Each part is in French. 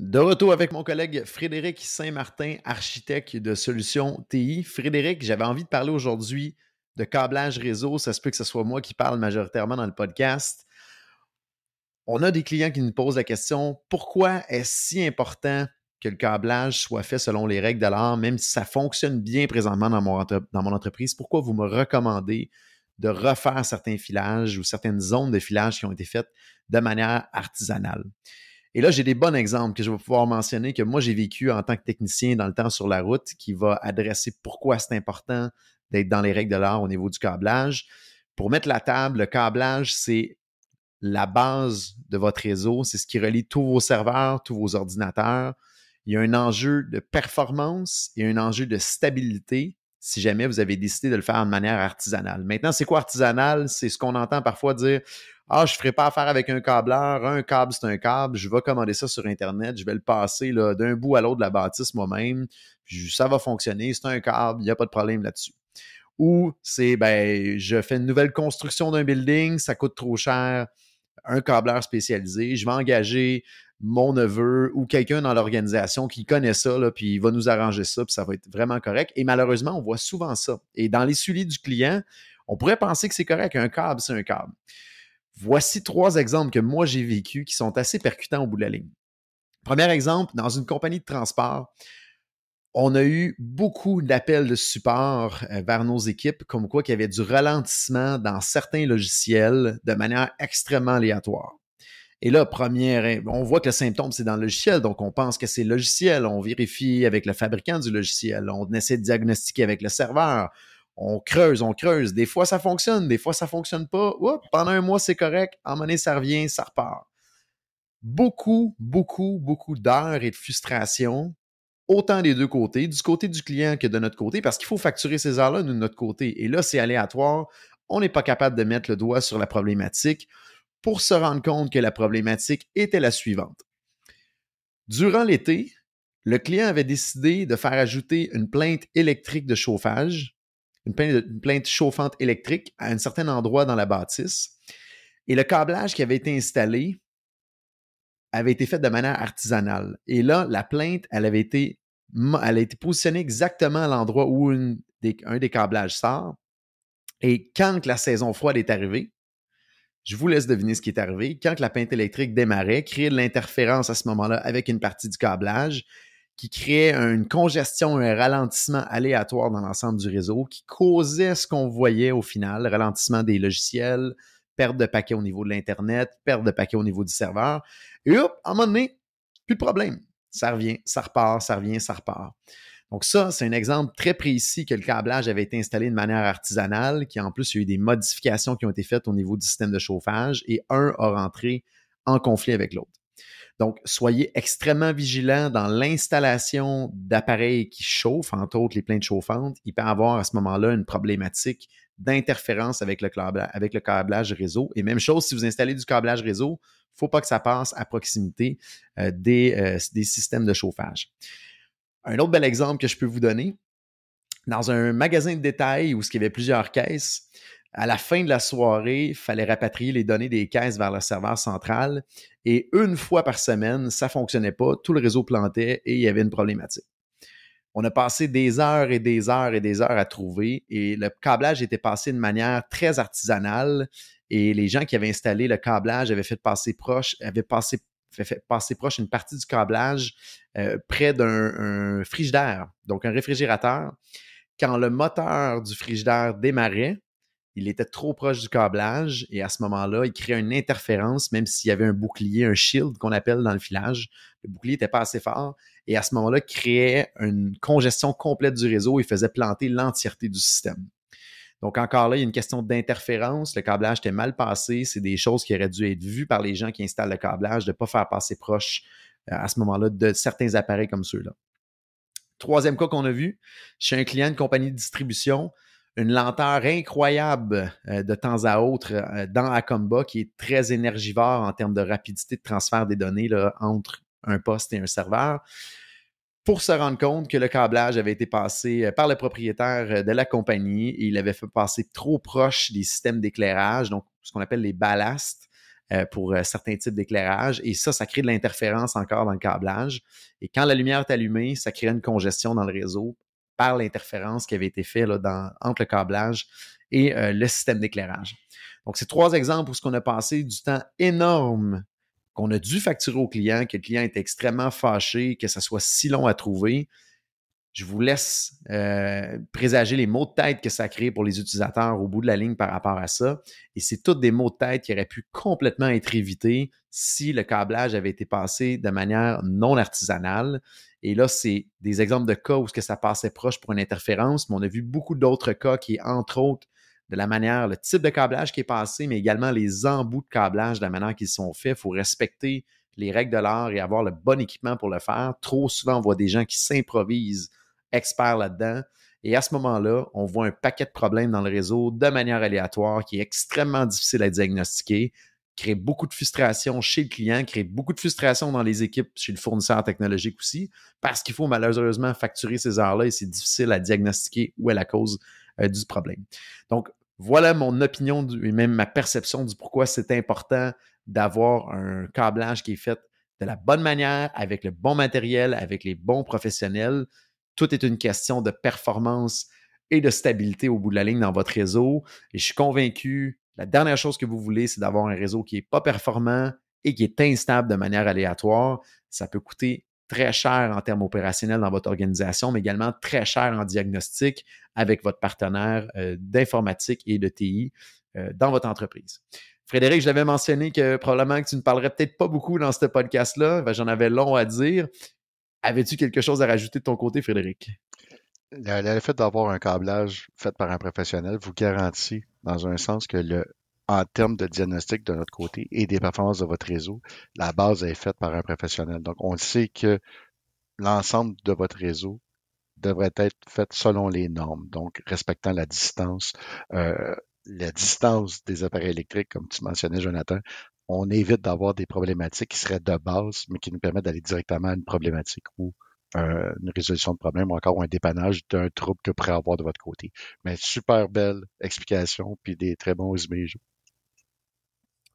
De retour avec mon collègue Frédéric Saint-Martin, architecte de Solutions TI. Frédéric, j'avais envie de parler aujourd'hui de câblage réseau. Ça se peut que ce soit moi qui parle majoritairement dans le podcast. On a des clients qui nous posent la question pourquoi est-ce si important que le câblage soit fait selon les règles de l'art, même si ça fonctionne bien présentement dans mon, entreprise? Pourquoi vous me recommandez de refaire certains filages ou certaines zones de filage qui ont été faites de manière artisanale? Et là, j'ai des bons exemples que je vais pouvoir mentionner que moi, j'ai vécu en tant que technicien dans le temps sur la route qui va adresser pourquoi c'est important d'être dans les règles de l'art au niveau du câblage. Pour mettre la table, le câblage, c'est la base de votre réseau. C'est ce qui relie tous vos serveurs, tous vos ordinateurs. Il y a un enjeu de performance et un enjeu de stabilité si jamais vous avez décidé de le faire de manière artisanale. Maintenant, c'est quoi artisanal? C'est ce qu'on entend parfois dire ah, je ne ferai pas affaire avec un câbleur. Un câble, c'est un câble. Je vais commander ça sur Internet. Je vais le passer d'un bout à l'autre de la bâtisse moi-même. Ça va fonctionner. C'est un câble. Il n'y a pas de problème là-dessus. Ou c'est, ben, je fais une nouvelle construction d'un building. Ça coûte trop cher. Un câbleur spécialisé. Je vais engager mon neveu ou quelqu'un dans l'organisation qui connaît ça, puis il va nous arranger ça, puis ça va être vraiment correct. Et malheureusement, on voit souvent ça. Et dans les suivis du client, on pourrait penser que c'est correct. Un câble, c'est un câble. Voici trois exemples que moi j'ai vécu qui sont assez percutants au bout de la ligne. Premier exemple, dans une compagnie de transport, on a eu beaucoup d'appels de support euh, vers nos équipes, comme quoi qu'il y avait du ralentissement dans certains logiciels de manière extrêmement aléatoire. Et là, première, on voit que le symptôme, c'est dans le logiciel, donc on pense que c'est logiciel, on vérifie avec le fabricant du logiciel, on essaie de diagnostiquer avec le serveur, on creuse, on creuse. Des fois, ça fonctionne, des fois, ça fonctionne pas. pendant un mois, c'est correct. En monnaie, ça revient, ça repart. Beaucoup, beaucoup, beaucoup d'heures et de frustration, autant des deux côtés, du côté du client que de notre côté, parce qu'il faut facturer ces heures-là de notre côté. Et là, c'est aléatoire. On n'est pas capable de mettre le doigt sur la problématique pour se rendre compte que la problématique était la suivante. Durant l'été, le client avait décidé de faire ajouter une plainte électrique de chauffage une plainte, chauffante électrique à un certain endroit dans la bâtisse. Et le câblage qui avait été installé avait été fait de manière artisanale. Et là, la plainte, elle avait été, positionnée exactement à l'endroit où un des câblages sort. Et quand la saison froide est arrivée, je vous laisse deviner ce qui est arrivé. Quand la plainte électrique démarrait, créer de l'interférence à ce moment-là avec une partie du câblage, qui créait une congestion, un ralentissement aléatoire dans l'ensemble du réseau, qui causait ce qu'on voyait au final, ralentissement des logiciels, perte de paquets au niveau de l'Internet, perte de paquets au niveau du serveur. Et hop, à un moment donné, plus de problème. Ça revient, ça repart, ça revient, ça repart. Donc ça, c'est un exemple très précis que le câblage avait été installé de manière artisanale, qui en plus, il y a eu des modifications qui ont été faites au niveau du système de chauffage et un a rentré en conflit avec l'autre. Donc, soyez extrêmement vigilants dans l'installation d'appareils qui chauffent, entre autres les plaintes chauffantes. Il peut y avoir à ce moment-là une problématique d'interférence avec le, câblage, réseau. Et même chose, si vous installez du câblage réseau, il ne faut pas que ça passe à proximité euh, euh, des systèmes de chauffage. Un autre bel exemple que je peux vous donner, dans un magasin de détail où il y avait plusieurs caisses, à la fin de la soirée, il fallait rapatrier les données des caisses vers le serveur central. Et une fois par semaine, ça ne fonctionnait pas, tout le réseau plantait et il y avait une problématique. On a passé des heures et des heures et des heures à trouver et le câblage était passé de manière très artisanale et les gens qui avaient installé le câblage avaient fait passer proche, avaient passé, fait, passer proche une partie du câblage euh, près d'un frigidaire, donc un réfrigérateur. Quand le moteur du frigidaire démarrait, il était trop proche du câblage et à ce moment-là, il créait une interférence, même s'il y avait un bouclier, un shield qu'on appelle dans le filage. Le bouclier n'était pas assez fort et à ce moment-là, créait une congestion complète du réseau et faisait planter l'entièreté du système. Donc encore là, il y a une question d'interférence. Le câblage était mal passé. C'est des choses qui auraient dû être vues par les gens qui installent le câblage, de ne pas faire passer proche euh, à ce moment-là de certains appareils comme ceux-là. Troisième cas qu'on a vu, chez un client de compagnie de distribution, une lenteur incroyable euh, de temps à autre euh, dans Acomba qui est très énergivore en termes de rapidité de transfert des données entre un poste et un serveur pour se rendre compte que le câblage avait été passé euh, par le propriétaire de la compagnie et il avait fait passer trop proche des systèmes d'éclairage, donc ce qu'on appelle les ballasts, euh, pour euh, certains types d'éclairage. Et ça, ça crée de l'interférence encore dans le câblage. Et quand la lumière est allumée, ça crée une congestion dans le réseau par l'interférence qui avait été faite entre le câblage et le système d'éclairage. Donc, c'est trois exemples où ce qu'on a passé du temps énorme qu'on a dû facturer au client, que le client est extrêmement fâché, que ça soit si long à trouver. Je vous laisse euh, présager les mots de tête que ça crée pour les utilisateurs au bout de la ligne par rapport à ça. Et c'est tous des mots de tête qui auraient pu complètement être évités si le câblage avait été passé de manière non artisanale. Et là, c'est des exemples de cas où que ça passait proche pour une interférence, mais on a vu beaucoup d'autres cas qui, entre autres, de la manière, le type de câblage qui est passé, mais également les embouts de câblage, de la manière qu'ils sont faits. Il faut respecter les règles de l'art et avoir le bon équipement pour le faire. Trop souvent, on voit des gens qui s'improvisent experts là-dedans. Et à ce moment-là, on voit un paquet de problèmes dans le réseau de manière aléatoire qui est extrêmement difficile à diagnostiquer, crée beaucoup de frustration chez le client, crée beaucoup de frustration dans les équipes chez le fournisseur technologique aussi, parce qu'il faut malheureusement facturer ces heures-là et c'est difficile à diagnostiquer où est la cause du problème. Donc, voilà mon opinion et même ma perception du pourquoi c'est important d'avoir un câblage qui est fait de la bonne manière, avec le bon matériel, avec les bons professionnels. Tout est une question de performance et de stabilité au bout de la ligne dans votre réseau. Et je suis convaincu, la dernière chose que vous voulez, c'est d'avoir un réseau qui n'est pas performant et qui est instable de manière aléatoire. Ça peut coûter très cher en termes opérationnels dans votre organisation, mais également très cher en diagnostic avec votre partenaire euh, d'informatique et de TI euh, dans votre entreprise. Frédéric, je l'avais mentionné que probablement que tu ne parlerais peut-être pas beaucoup dans ce podcast-là. Ben, j'en avais long à dire. Avais-tu quelque chose à rajouter de ton côté, Frédéric? Le, fait d'avoir un câblage fait par un professionnel vous garantit, dans un sens, que le, en termes de diagnostic de notre côté et des performances de votre réseau, la base est faite par un professionnel. Donc, on sait que l'ensemble de votre réseau devrait être fait selon les normes, donc respectant la distance, euh, la distance des appareils électriques, comme tu mentionnais, Jonathan. On évite d'avoir des problématiques qui seraient de base, mais qui nous permettent d'aller directement à une problématique ou euh, une résolution de problème ou encore un dépannage d'un trouble que vous pourrez avoir de votre côté. Mais super belle explication, puis des très bons résumés.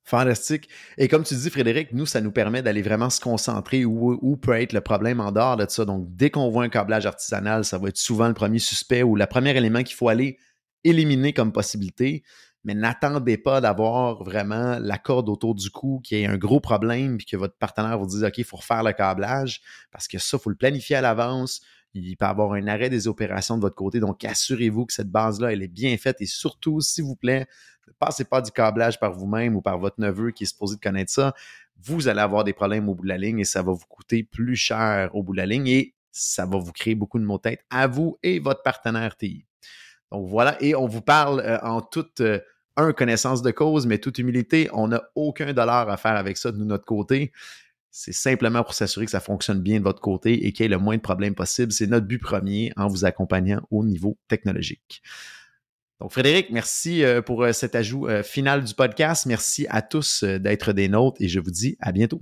Fantastique. Et comme tu dis, Frédéric, nous, ça nous permet d'aller vraiment se concentrer où, peut être le problème en dehors de ça. Donc, dès qu'on voit un câblage artisanal, ça va être souvent le premier suspect ou le premier élément qu'il faut aller éliminer comme possibilité. Mais n'attendez pas d'avoir vraiment la corde autour du cou, qui ait un gros problème, puis que votre partenaire vous dise OK, il faut refaire le câblage, parce que ça, il faut le planifier à l'avance. Il peut y avoir un arrêt des opérations de votre côté. Donc, assurez-vous que cette base-là, elle est bien faite. Et surtout, s'il vous plaît, ne passez pas du câblage par vous-même ou par votre neveu qui est supposé de connaître ça. Vous allez avoir des problèmes au bout de la ligne et ça va vous coûter plus cher au bout de la ligne et ça va vous créer beaucoup de maux de tête à vous et votre partenaire TI. Donc voilà, et on vous parle euh, en toute euh, un connaissance de cause, mais toute humilité, on n'a aucun dollar à faire avec ça de notre côté. C'est simplement pour s'assurer que ça fonctionne bien de votre côté et qu'il y ait le moins de problèmes possible. C'est notre but premier en vous accompagnant au niveau technologique. Donc, Frédéric, merci euh, pour euh, cet ajout euh, final du podcast. Merci à tous d'être des nôtres et je vous dis à bientôt.